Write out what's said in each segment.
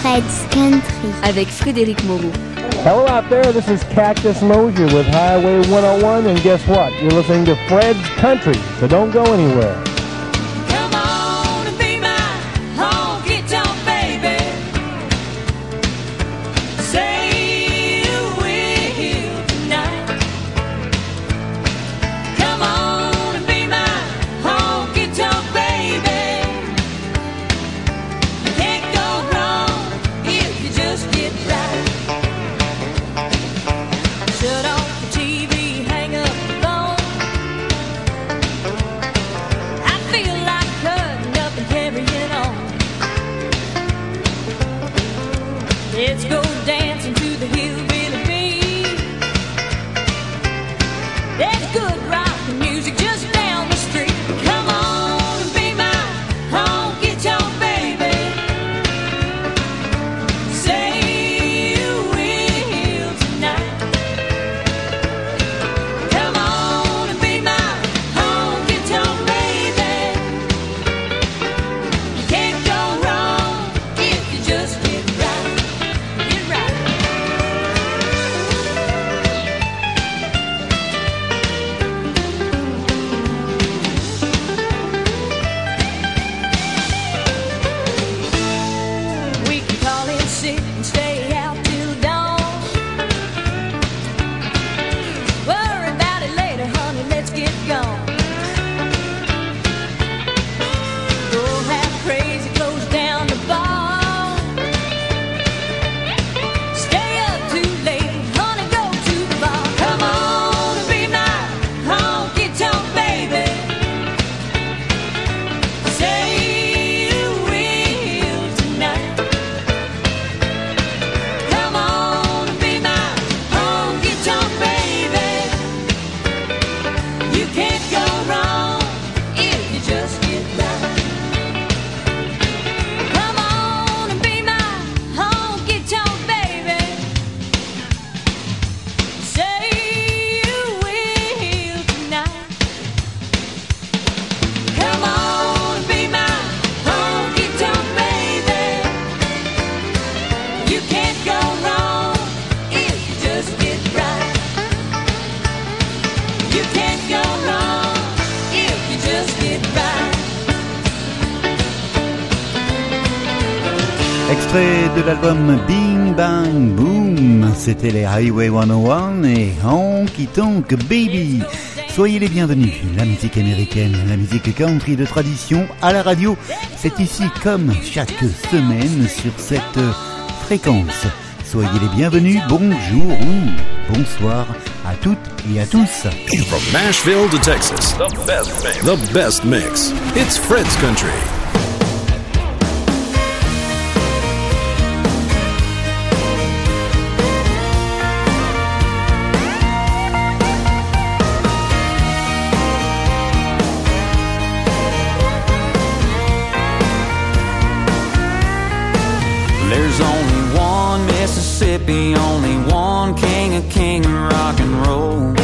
Fred's Country avec Frédéric Moreau. Hello out there, this is Cactus Moser with Highway 101 and guess what? You're listening to Fred's Country, so don't go anywhere. c'était les Highway 101 et Honky Tonk Baby. Soyez les bienvenus. La musique américaine, la musique country de tradition à la radio, c'est ici comme chaque semaine sur cette fréquence. Soyez les bienvenus. Bonjour ou bonsoir à toutes et à tous. From Nashville to Texas, the best. The best mix. It's Fred's Country. be only one king of king rock and roll.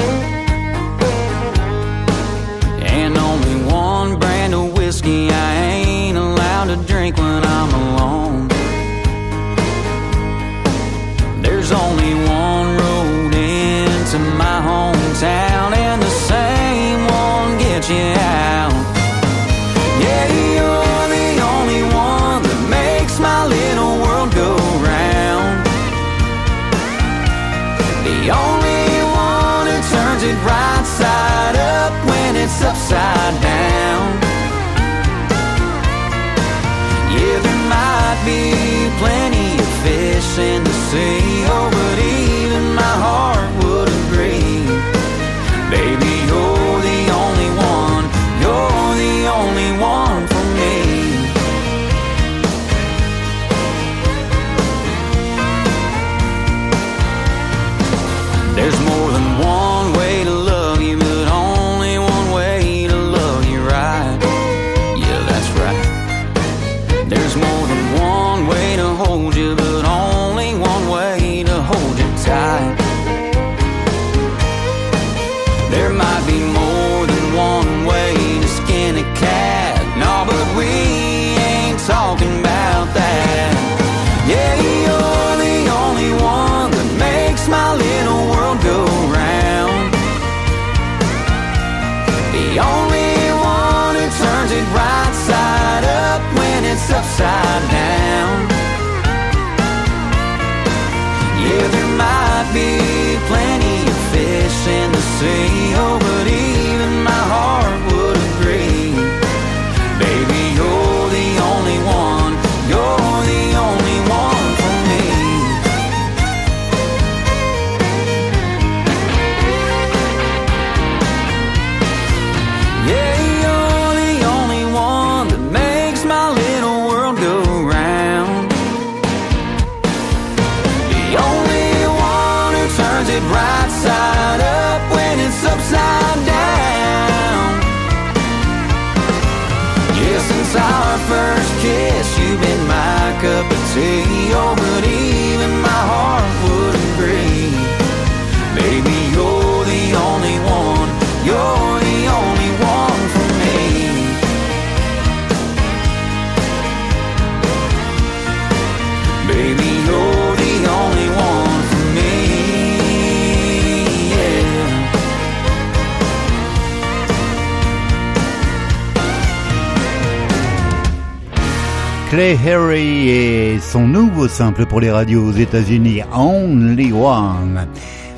Son nouveau simple pour les radios aux États-Unis, Only One.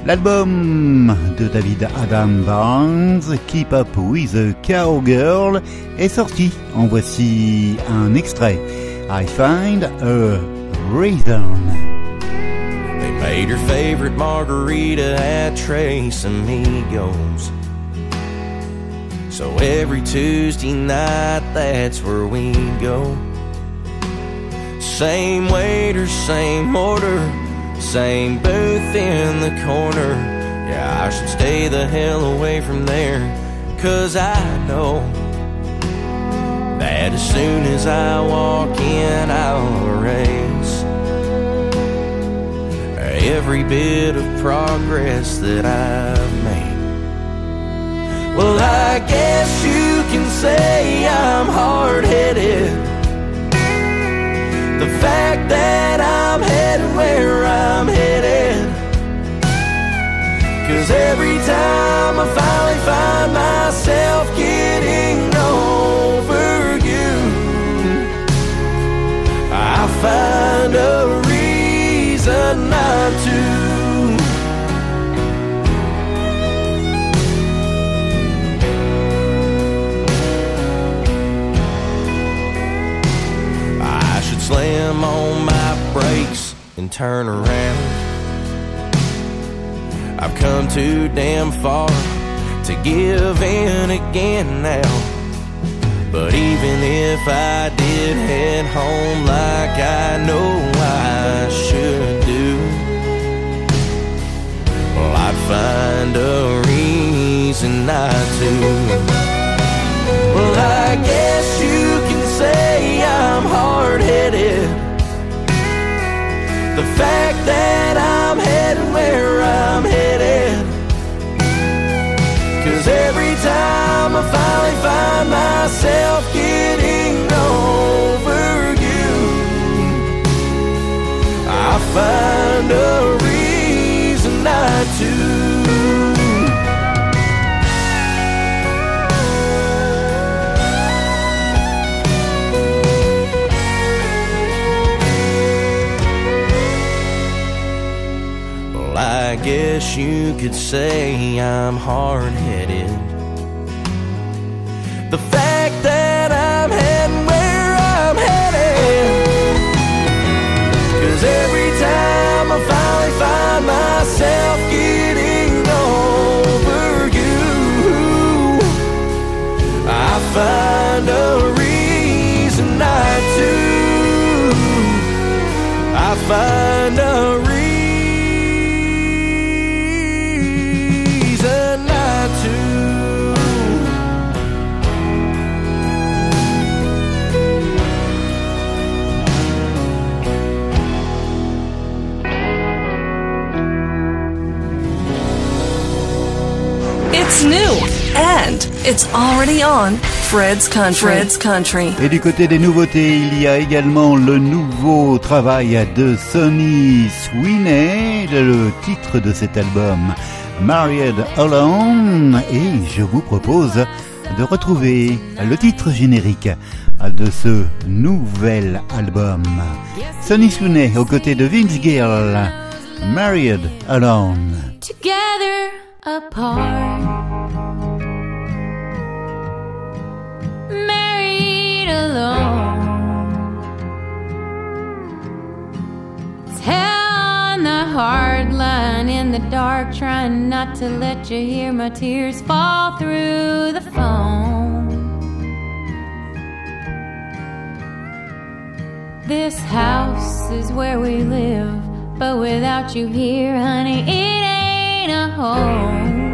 L'album de David Adam Barnes, Keep Up with a Cowgirl, est sorti. En voici un extrait. I find a reason. They made her favorite margarita at Trace Amigos. So every Tuesday night, that's where we go. Same waiter, same order, same booth in the corner. Yeah, I should stay the hell away from there, cause I know that as soon as I walk in, I'll erase every bit of progress that I've made. Well, I guess you can say I'm hard headed. Fact that I'm headed where I'm headed. Cause every time I finally find myself getting over you, I find a turn around. I've come too damn far to give in again now. But even if I did head home like I know I should do, well, I'd find a reason not to. Well, I guess you can say I'm hard headed. Fact that I'm headed where I'm headed. Cause every time I finally find myself getting over you, I find a reason not to. Well, I guess you could say I'm hard headed. The fact that I'm heading where I'm headed. Cause every time I finally find myself getting over you, I find a reason not to. I find new and it's already on Fred's Country. Fred's Country. Et du côté des nouveautés, il y a également le nouveau travail de Sonny Sweeney, le titre de cet album, Married Alone, et je vous propose de retrouver le titre générique de ce nouvel album. Sonny Sweeney aux côtés de Vince Gill, Married Alone. together apart. Hard line in the dark, trying not to let you hear my tears fall through the phone. This house is where we live, but without you here, honey, it ain't a home.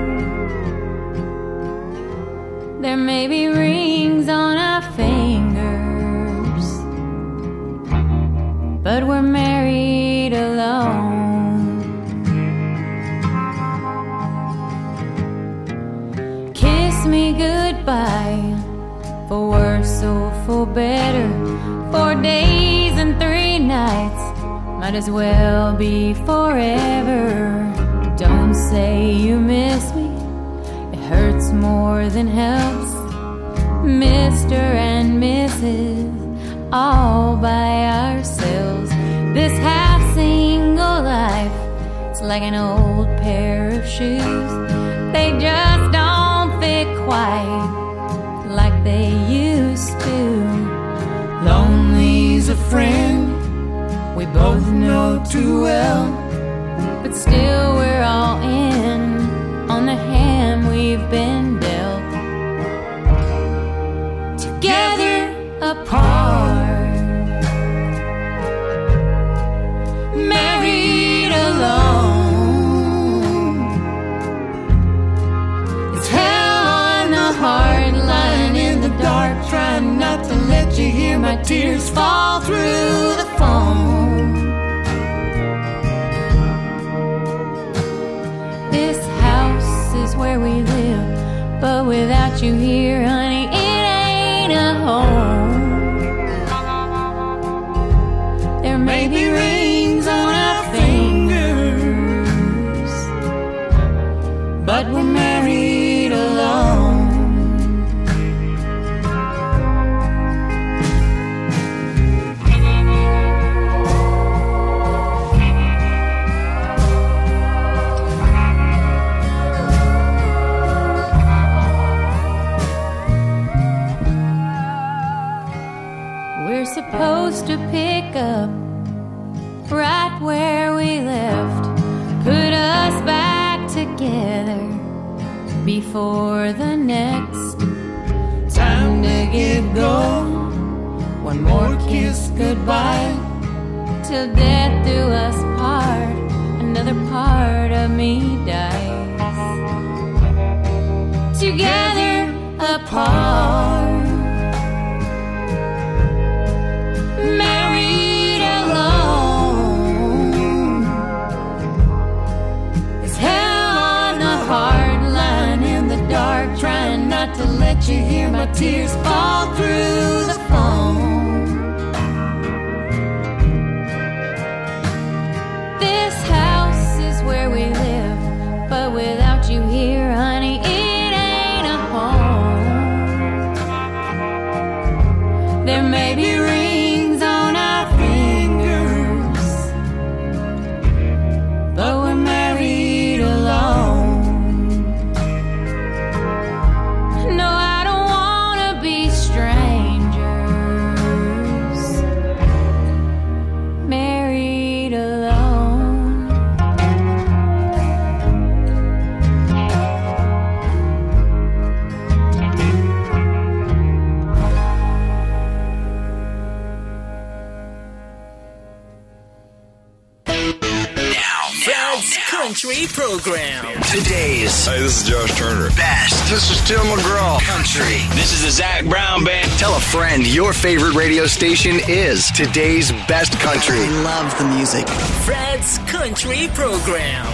Country Program. Today's Hey, this is Josh Turner. best. This is Tim McGraw. Country. This is the Zach Brown Band. Tell a friend your favorite radio station is today's best country. love the music. Fred's Country Program.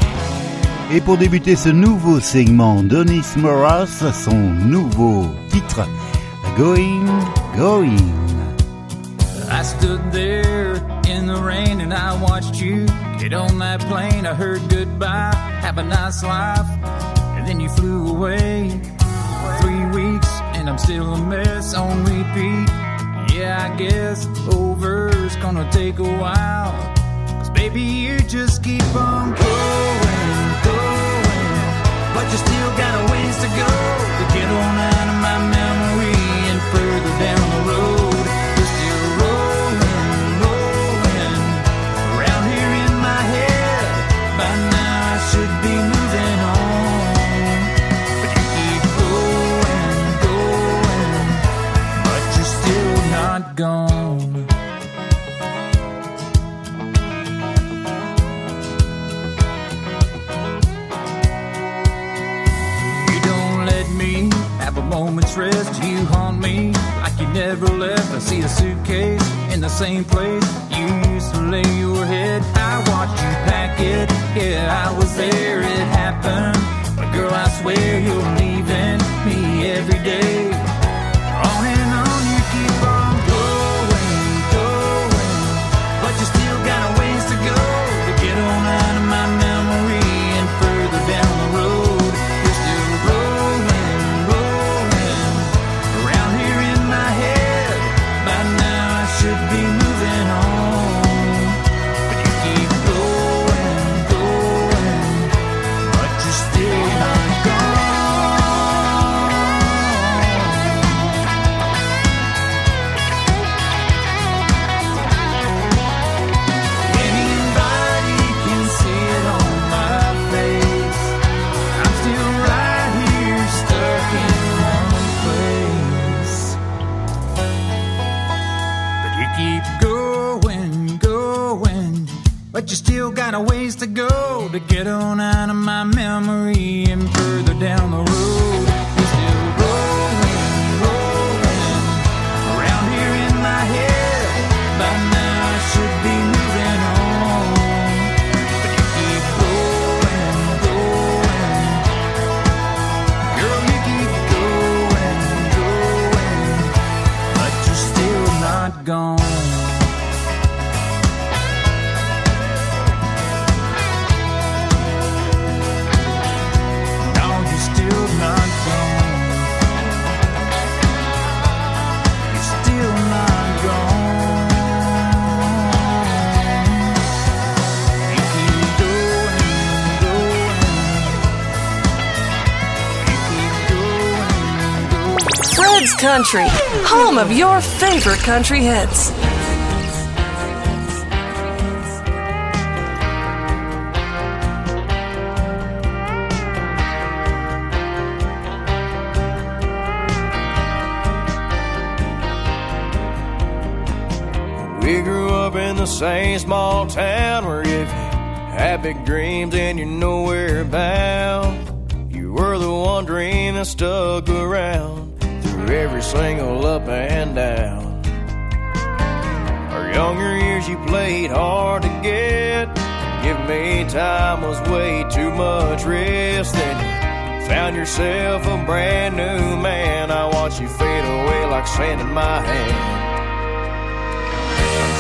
Et pour débuter ce nouveau segment, Donis Moras, son nouveau titre, Going, Going. I stood there rain and I watched you get on that plane. I heard goodbye, have a nice life, and then you flew away. Three weeks and I'm still a mess on repeat. Yeah, I guess over's gonna take a while. 'Cause baby, you just keep on going, going, but you still got a ways to go to get on out of my memory and further down the road. Me like you never left. I see a suitcase in the same place you used to lay your head. I watched you pack it. Yeah, I was there. It happened. But girl, I swear you're leaving me every day. Country, home of your favorite country hits. We grew up in the same small town where if you had big dreams and you're nowhere bound, you were the one dream that stuck around through every single up and down. Our younger years you played hard to get. Give me time was way too much risk. Then you found yourself a brand new man. I watched you fade away like sand in my hand.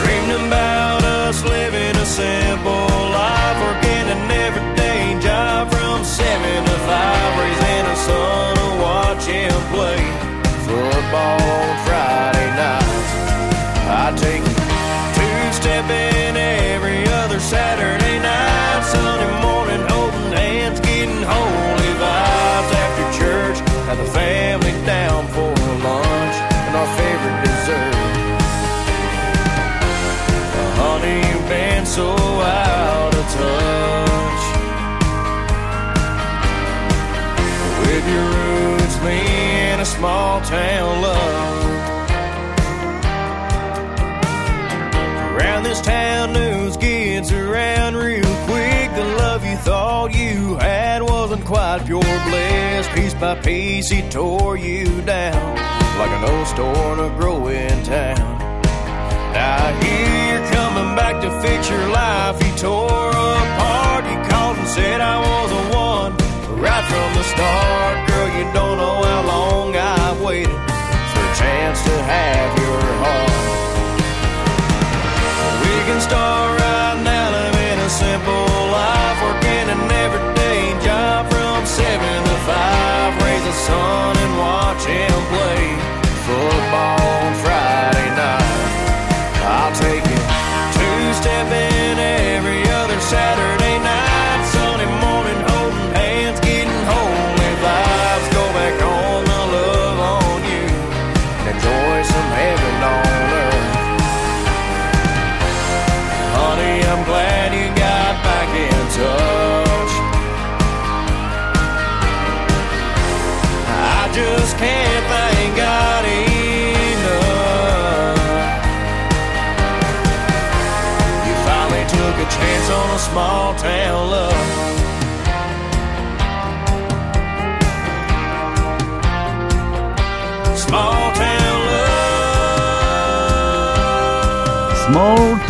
Dreamed about us living a simple life, working an everyday job from seven to five, raising a son to watch him play football on Friday nights. I take two stepping every other Saturday night, Sunday morning holding hands, getting holy vibes after church. Have the family down for lunch and our favorite dessert. Honey, you've been so out of touch small town love. Around this town, news gets around real quick. The love you thought you had wasn't quite pure bliss. Piece by piece, he tore you down like an old store in a growing town. Now I hear you're coming back to fix your life. He tore apart. You called and said I was the one right from the start. Girl, you don't know how long I've waited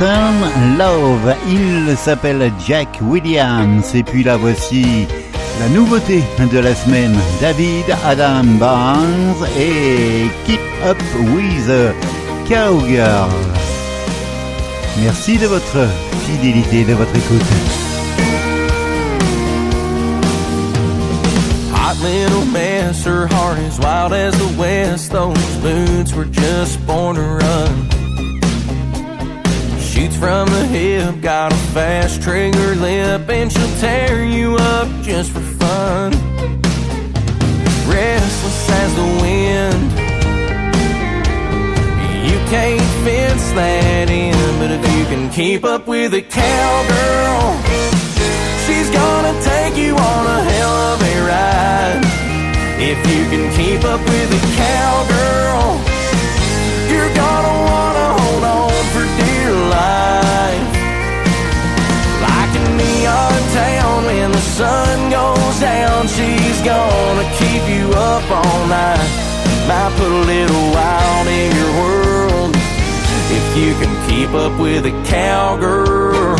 Love. Il s'appelle Jack Williams. Et puis là voici la nouveauté de la semaine. David Adam Barnes et Keep Up with Cowgirl. Merci de votre fidélité, de votre écoute. Little mess, her heart wild as the west. Those boots were just born to run. From the hip, got a fast trigger lip, and she'll tear you up just for fun. Restless as the wind, you can't fence that in, but if you can keep up with a cowgirl. She's gonna take you on a hell of a ride. If you can keep up with a cowgirl, you're gonna up all night. Might put a little wild in your world if you can keep up with a cowgirl.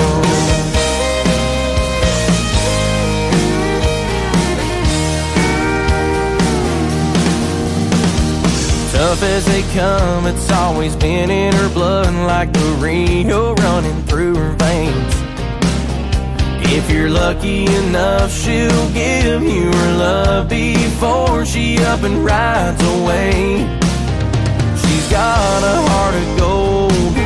Tough as they come, it's always been in her blood like the Rio running through her veins. If you're lucky enough, she'll give you her love before she up and rides away. She's got a heart of gold,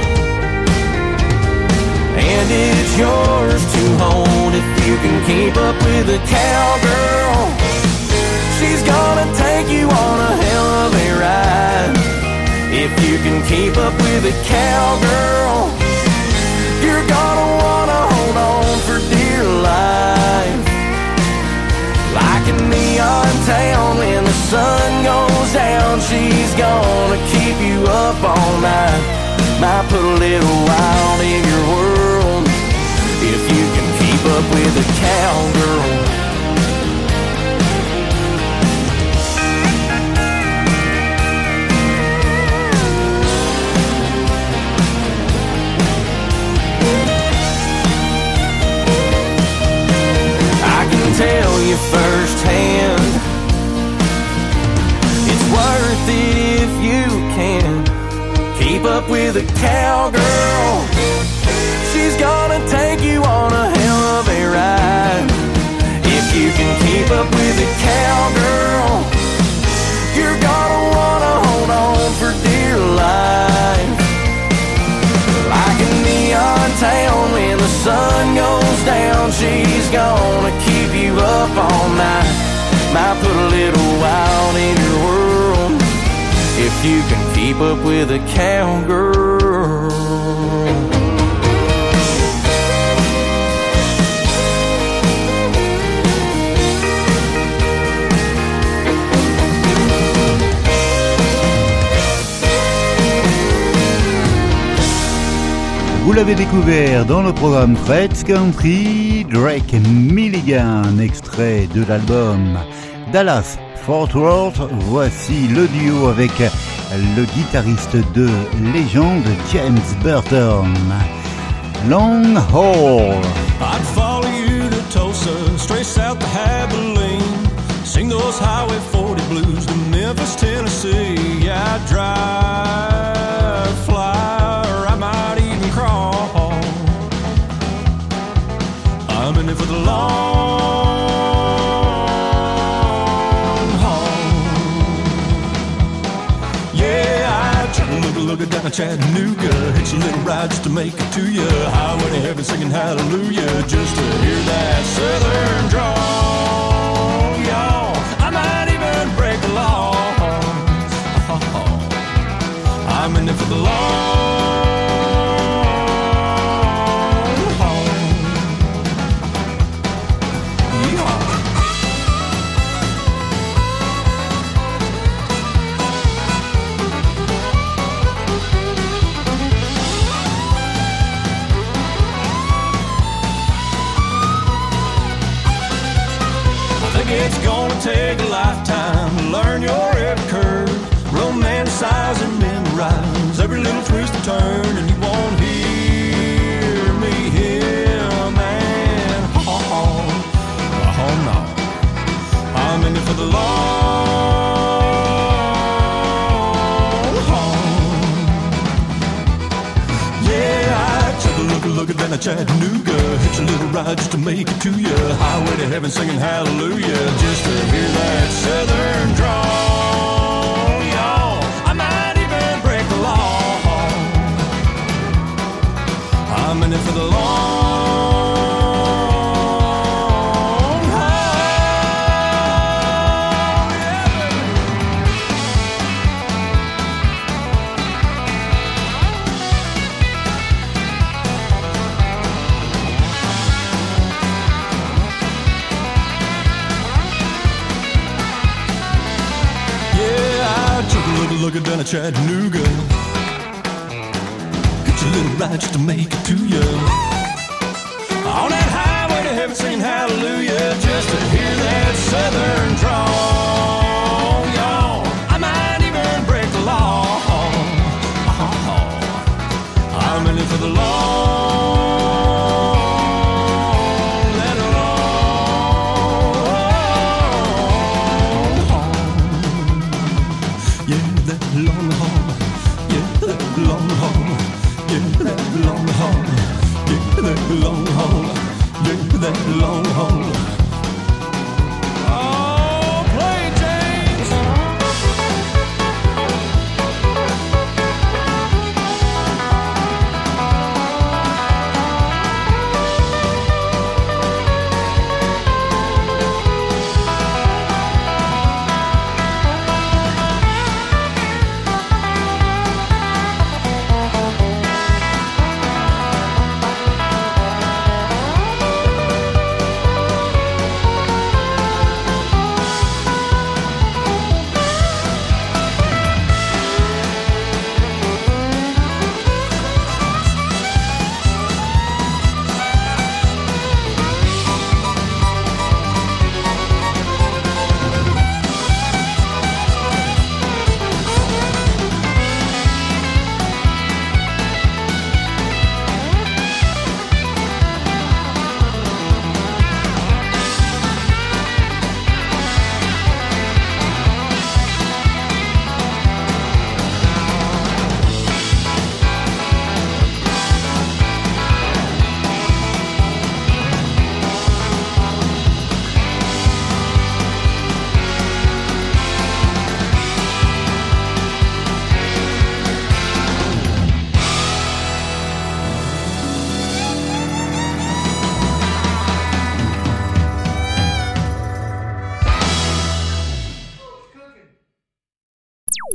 and it's yours to hold if you can keep up with a cowgirl. She's gonna take you on a hell of a ride. If you can keep up with a cowgirl, you're gonna wanna hold on town when the sun goes down, she's gonna keep you up all night. Might put a little wild in your world if you can keep up with a cowgirl. I can tell you firsthand up with a cowgirl. She's gonna take you on a hell of a ride. If you can keep up with a cowgirl You're gonna wanna hold on for dear life. Like a neon town when the sun goes down, she's gonna keep you up all night. Might put a little wild in your world. If you can keep up with a cowgirl. Vous l'avez découvert dans le programme Fred's Country, Drake Milligan, extrait de l'album Dallas Fort Worth. Voici le duo avec le guitariste de légende James Burton. Long Haul. I'd follow you to Tulsa, straight south to Abilene. Sing those Highway 40 blues to Memphis, Tennessee. Yeah, I'd drive, fly, or I might even crawl. I'm in it for the long to Chattanooga. Hitch a little ride just to make it to you. Highway to heaven singing hallelujah just to hear that southern drawl.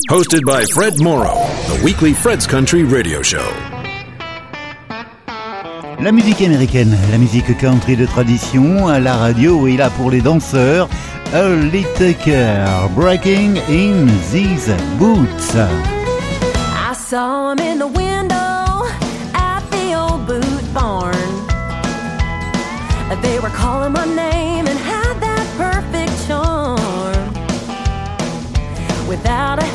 hosted by Fred Morrow, the weekly Fred's Country radio show. La musique américaine, la musique country de tradition, à la radio et là pour les danseurs, Earl Tucker, Breaking in These Boots. I saw him in the window at the old boot barn. They were calling my name and had that perfect charm. Without a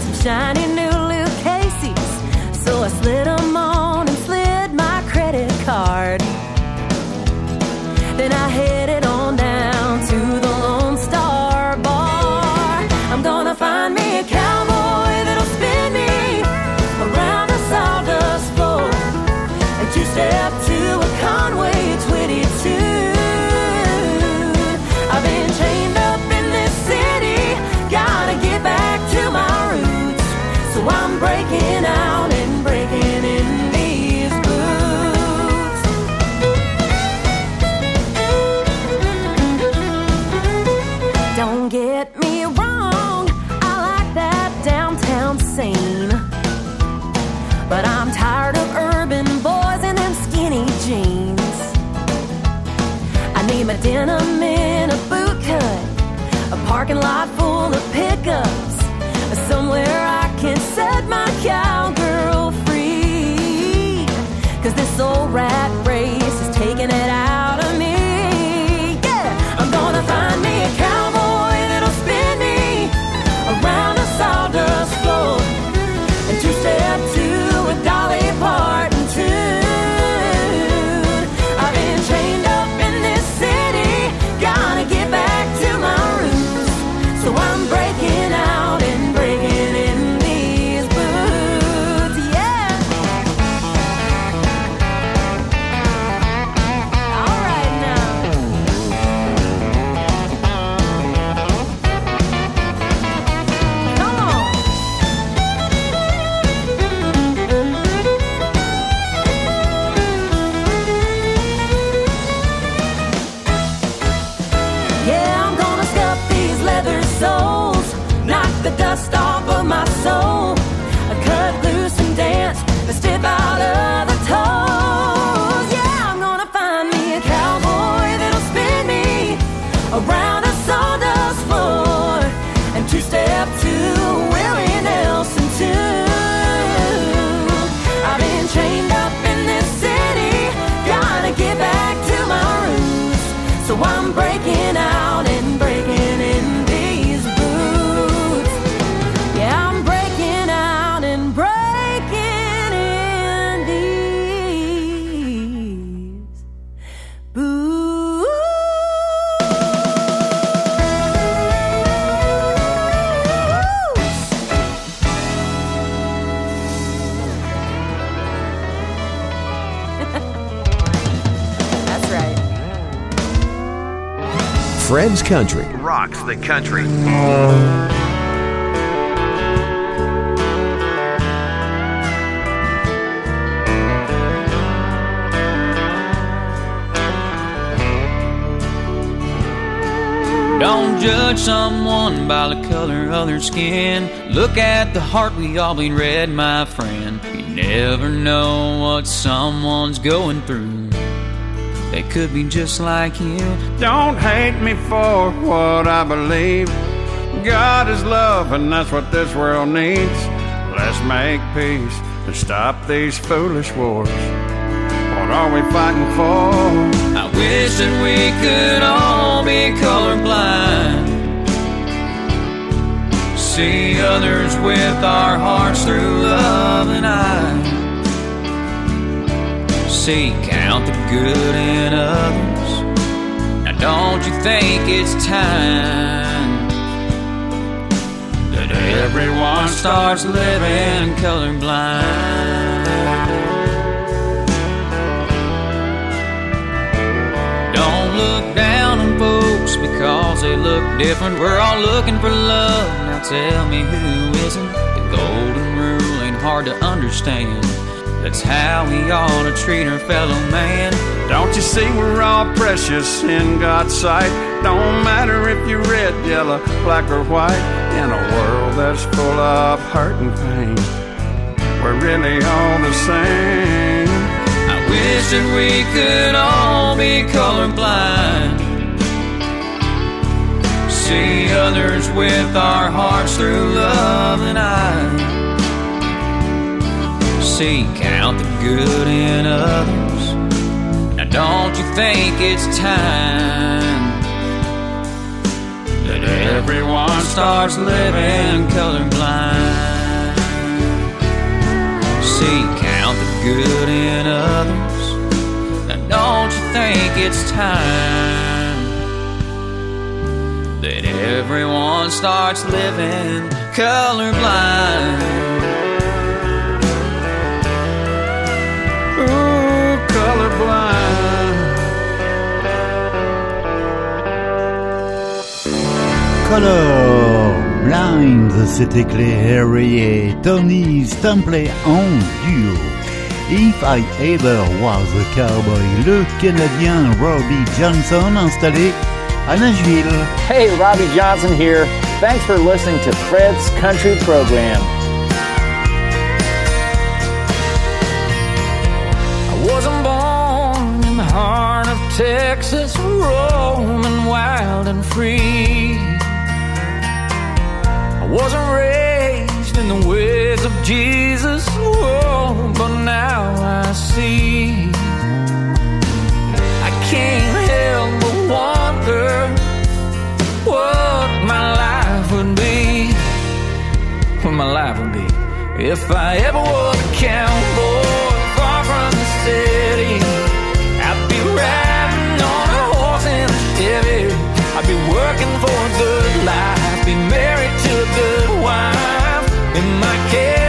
had some shiny new Lucchese's. So I slid them on and slid my credit card. Then I hit. Fred's Country. Rocks the country. Don't judge someone by the color of their skin. Look at the heart we all bleed red, my friend. You never know what someone's going through. They could be just like you. Don't hate me for what I believe. God is love, and that's what this world needs. Let's make peace and stop these foolish wars. What are we fighting for? I wish that we could all be colorblind. See others with our hearts through love and eyes. Count the good in others. Now, don't you think it's time that everyone starts living colorblind? Don't look down on folks because they look different. We're all looking for love. Now tell me who isn't. The golden rule ain't hard to understand. That's how we ought to treat our fellow man. Don't you see we're all precious in God's sight? Don't matter if you're red, yellow, black, or white. In a world that's full of hurt and pain, we're really all the same. I wish that we could all be colorblind. See others with our hearts through love and eyes. See, count the good in others. Now, don't you think it's time that everyone starts living colorblind? See, count the good in others. Now, don't you think it's time that everyone starts living colorblind? Colorblind. Color Blind, c'était Clay Aery et Tony Stampley en duo. If I Ever Was a Cowboy, le Canadien Robby Johnson installé à Nashville. Hey, Robby Johnson here. Thanks for listening to Fred's Country Program. Texas, roaming wild and free. I wasn't raised in the ways of Jesus, oh, but now I see. I can't help but wonder what my life would be. What my life would be if I ever was a cowboy far from the city. I'd be working for a good life, be married to a good wife, and my kids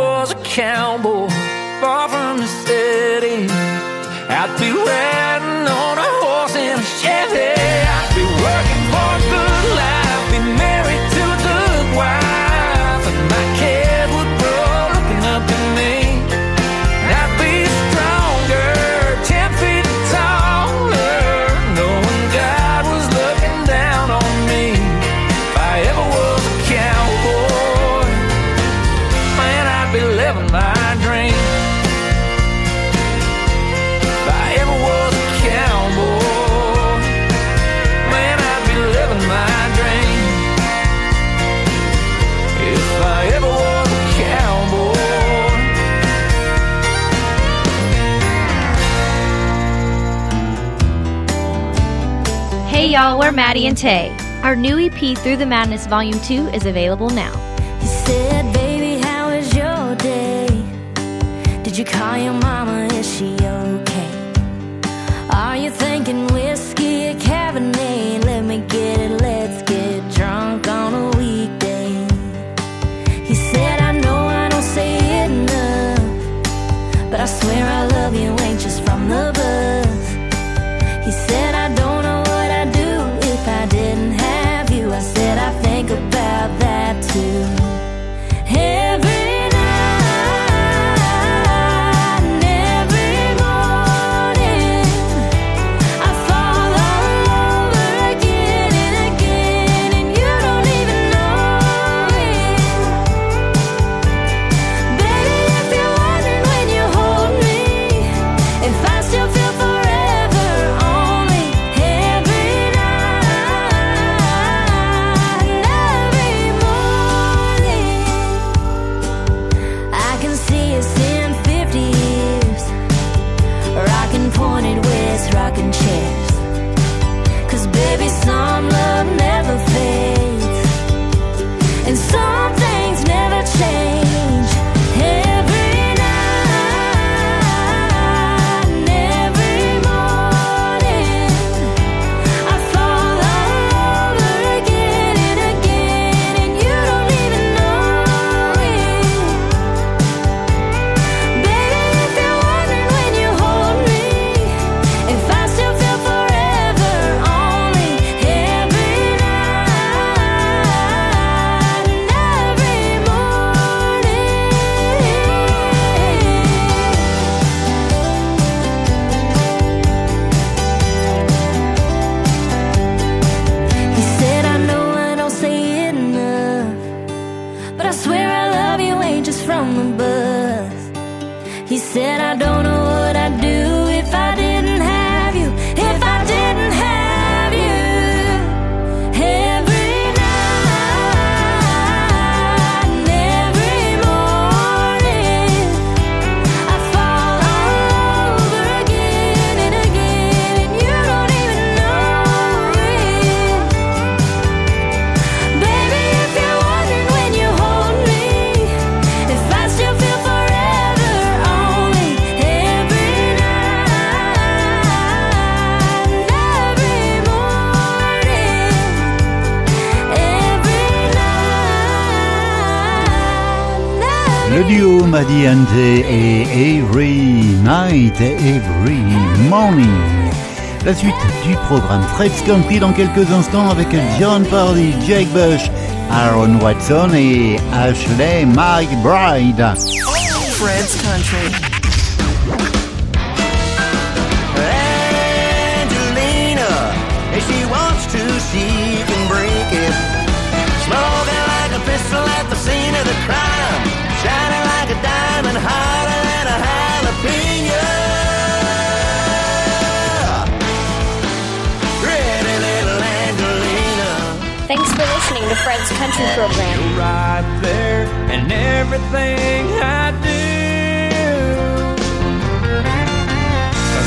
was a cowboy far from the city. I'd be riding on a horse in a Chevy. Miller, Maddie, and Tae. Our new EP, Through the Madness Volume 2, is available now. You said, Baby, your day? Did you call your mama? Is she okay? Are you thinking we're Le duo Maddy Ante et Every Night, Every Morning. La suite du programme Fred's Country dans quelques instants avec John Pardy, Jake Bush, Aaron Watson et Ashley McBride. Fred's Country. like a pistol at the scene of the. shining like a diamond, hotter than a jalapeno. Pretty little Angelina. Thanks for listening to Fred's Country Program. You're right there, and everything I do.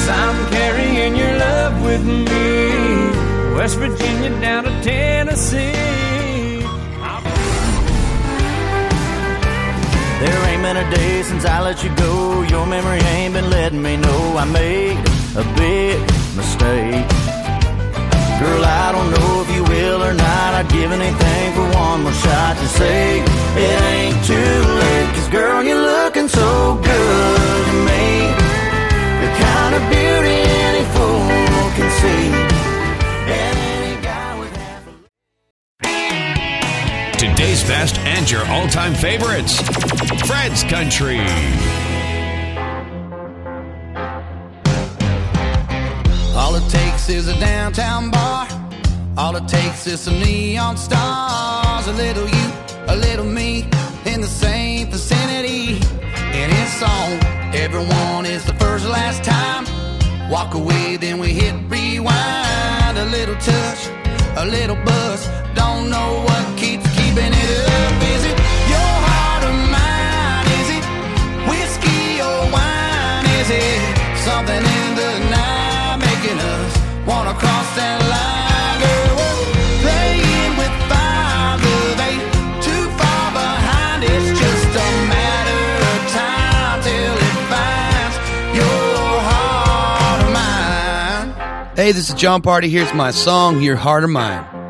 I'm carrying your love with me. West Virginia down to Tennessee. Been a day since I let you go. Your memory ain't been letting me know I made a big mistake. Girl, I don't know if you will or not. I'd give anything for one more shot to say it ain't too late. Cause girl, you're looking so good to me. The kind of beauty any fool can see. Best and your all time favorites. Fred's Country. All it takes is a downtown bar. All it takes is some neon stars. A little you, a little me, in the same vicinity. And it's on. Everyone is the first last time. Walk away, then we hit rewind. A little touch, a little buzz. Don't know what keeps Hey, this is Jon Pardi. Here's my song, Your Heart or Mine.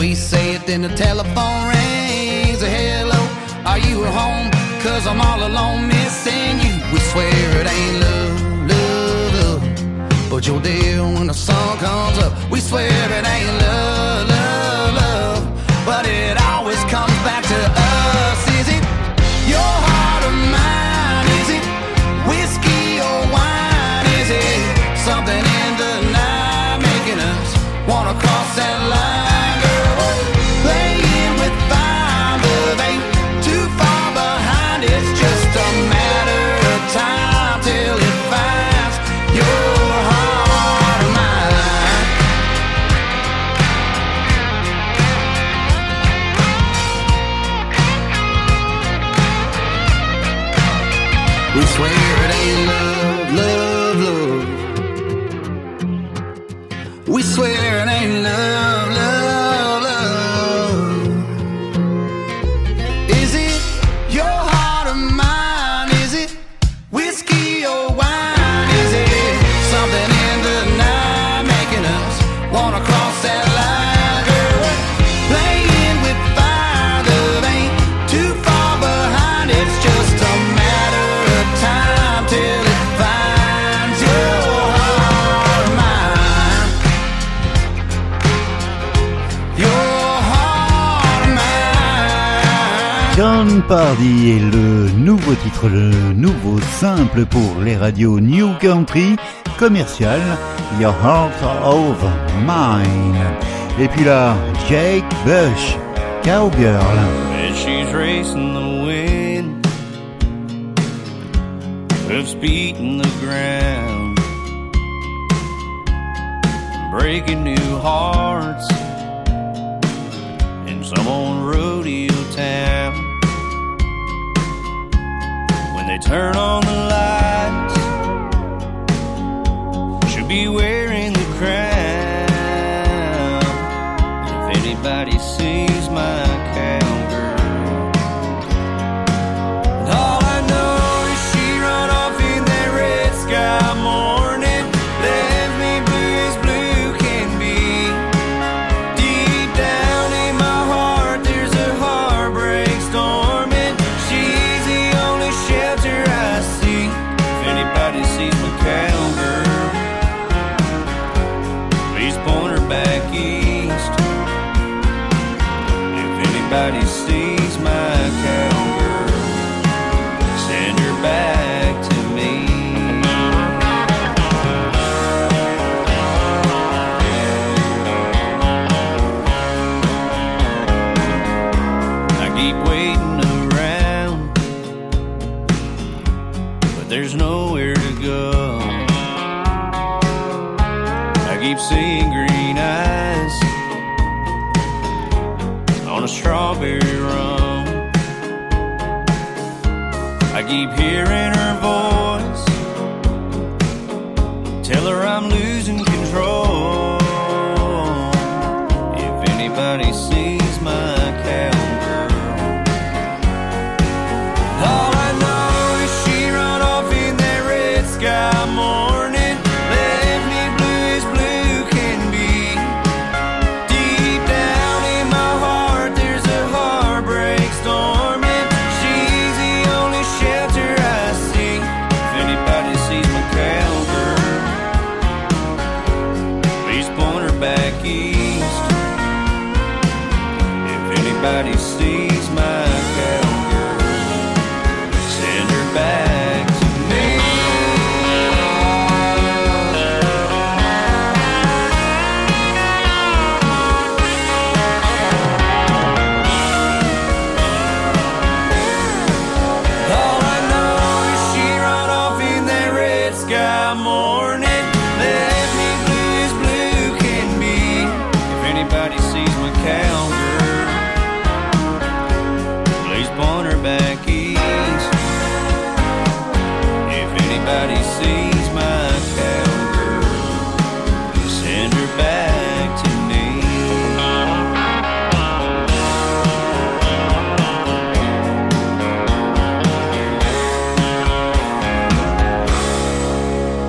We say it, then the telephone rings. Hello, are you at home? Cause I'm all alone missing you. We swear it ain't love, love, love. But you're there when the sun comes up. We swear it ain't love, Pardy est le nouveau titre, le nouveau simple pour les radios New Country commercial Your Heart of Mine. Et puis là, Jake Bush, Cowgirl. And she's racing the wind, hoofs beating the ground, breaking new hearts in some turn on the lights, she'll be wearing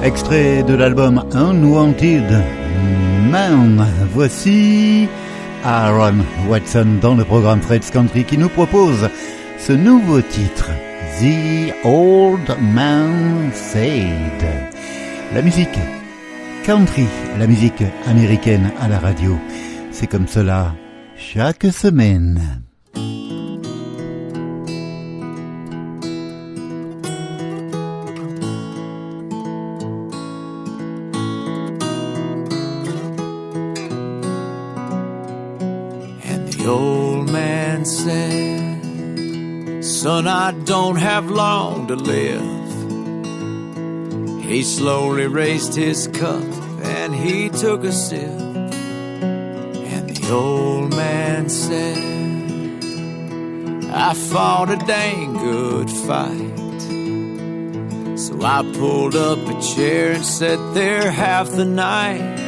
Extrait de l'album Unwanted Man. Voici Aaron Watson dans le programme Fred's Country qui nous propose ce nouveau titre, The Old Man Said. La musique country, la musique américaine à la radio. C'est comme cela chaque semaine. I don't have long to live. He slowly raised his cup and he took a sip. And the old man said, I fought a dang good fight. So I pulled up a chair and sat there half the night.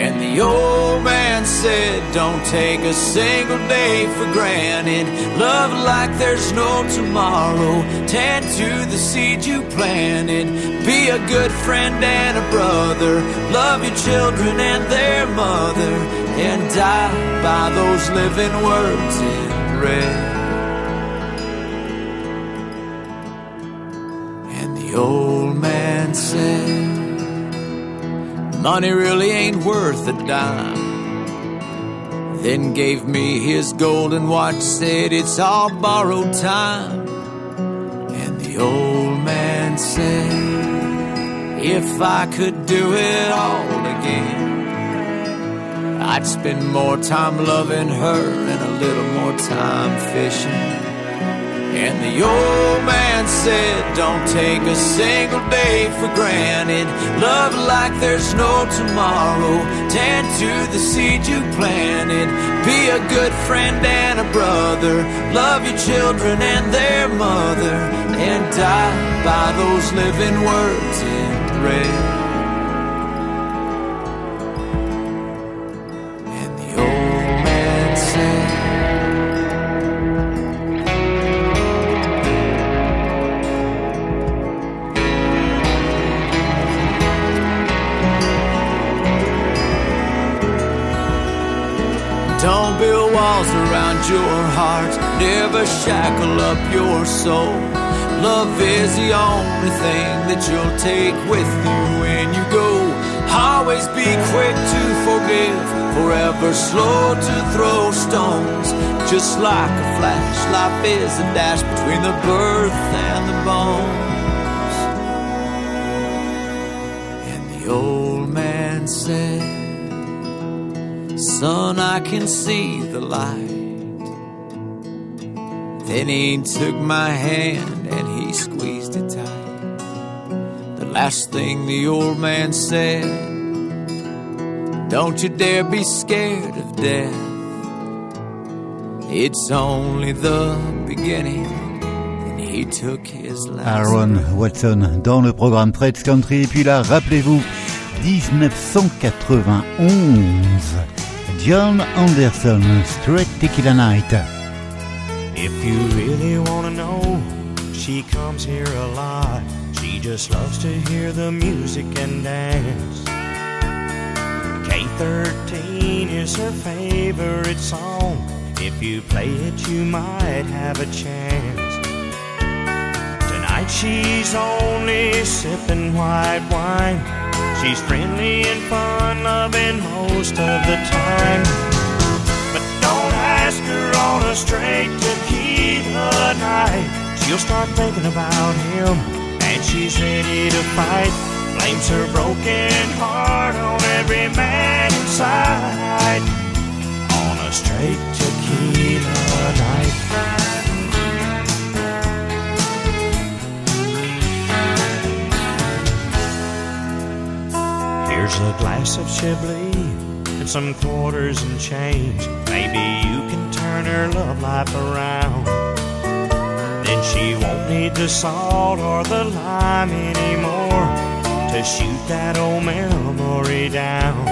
And the old man said, Don't take a single day for granted. Love like there's no tomorrow. Tend to the seed you planted. Be a good friend and a brother. Love your children and their mother. And die by those living words in red. And the old man said, Money really ain't worth a dime. Then gave me his golden watch, said it's all borrowed time. And the old man said, If I could do it all again, I'd spend more time loving her and a little more time fishing. And the old man said, Don't take a single day for granted. Love like there's no tomorrow. Tend to the seed you planted. Be a good friend and a brother. Love your children and their mother. And die by those living words in red. Your heart. Never shackle up your soul. Love is the only thing that you'll take with you when you go. Always be quick to forgive, forever slow to throw stones. Just like a flash, life is a dash between the birth and the bones. And the old man said, Son, I can see the light. Then he took my hand and he squeezed it tight. The last thing the old man said, Don't you dare be scared of death. It's only the beginning. He took his last Aaron Watson dans le programme Fred's Country. Et puis là, rappelez-vous, 1991, John Anderson, Straight Tequila Night. If you really want to know, she comes here a lot. She just loves to hear the music and dance. K13 is her favorite song. If you play it, you might have a chance. Tonight she's only sipping white wine. She's friendly and fun loving most of the time. But don't ask her all a straight tequila night, she'll start thinking about him, and she's ready to fight. Blames her broken heart on every man inside. On a straight tequila night. Here's a glass of Chablis and some quarters and change. Maybe turn her love life around. Then she won't need the salt or the lime anymore to shoot that old memory down.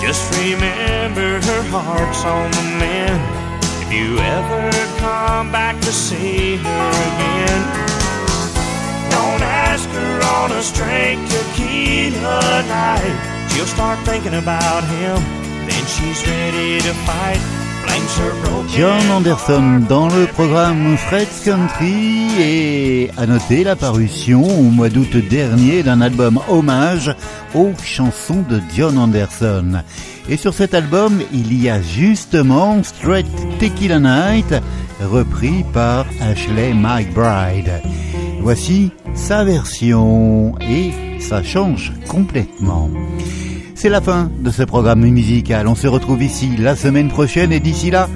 Just remember her heart's on the mend. If you ever come back to see her again, don't ask her on a straight tequila night. She'll start thinking about him, John Anderson dans le programme Fred's Country et à noter la parution au mois d'août dernier d'un album hommage aux chansons de John Anderson. Et sur cet album, il y a justement Straight Tequila Night, repris par Ashley McBride. Voici sa version et ça change complètement. C'est la fin de ce programme musical. On se retrouve ici la semaine prochaine et d'ici là,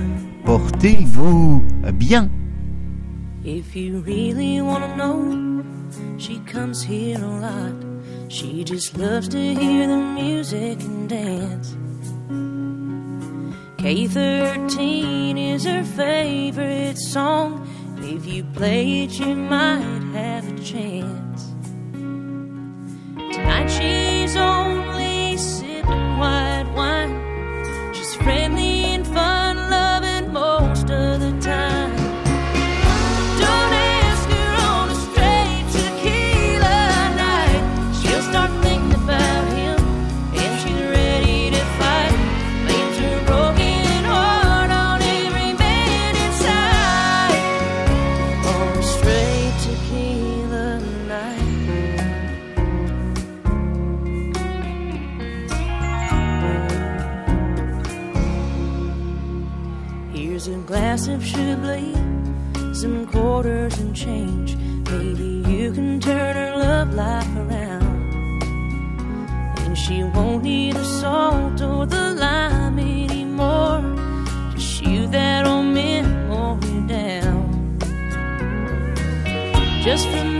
portez-vous bien. If you really wanna know, she comes here a lot. She just loves to hear the music and dance. K13 is her favorite song. If you play it, you might have a chance. Tonight she's only white wine. She's friendly and fun Glass of Chablis, some quarters and change. Maybe you can turn her love life around. And she won't need the salt or the lime anymore to shoot that old memory down. Just remember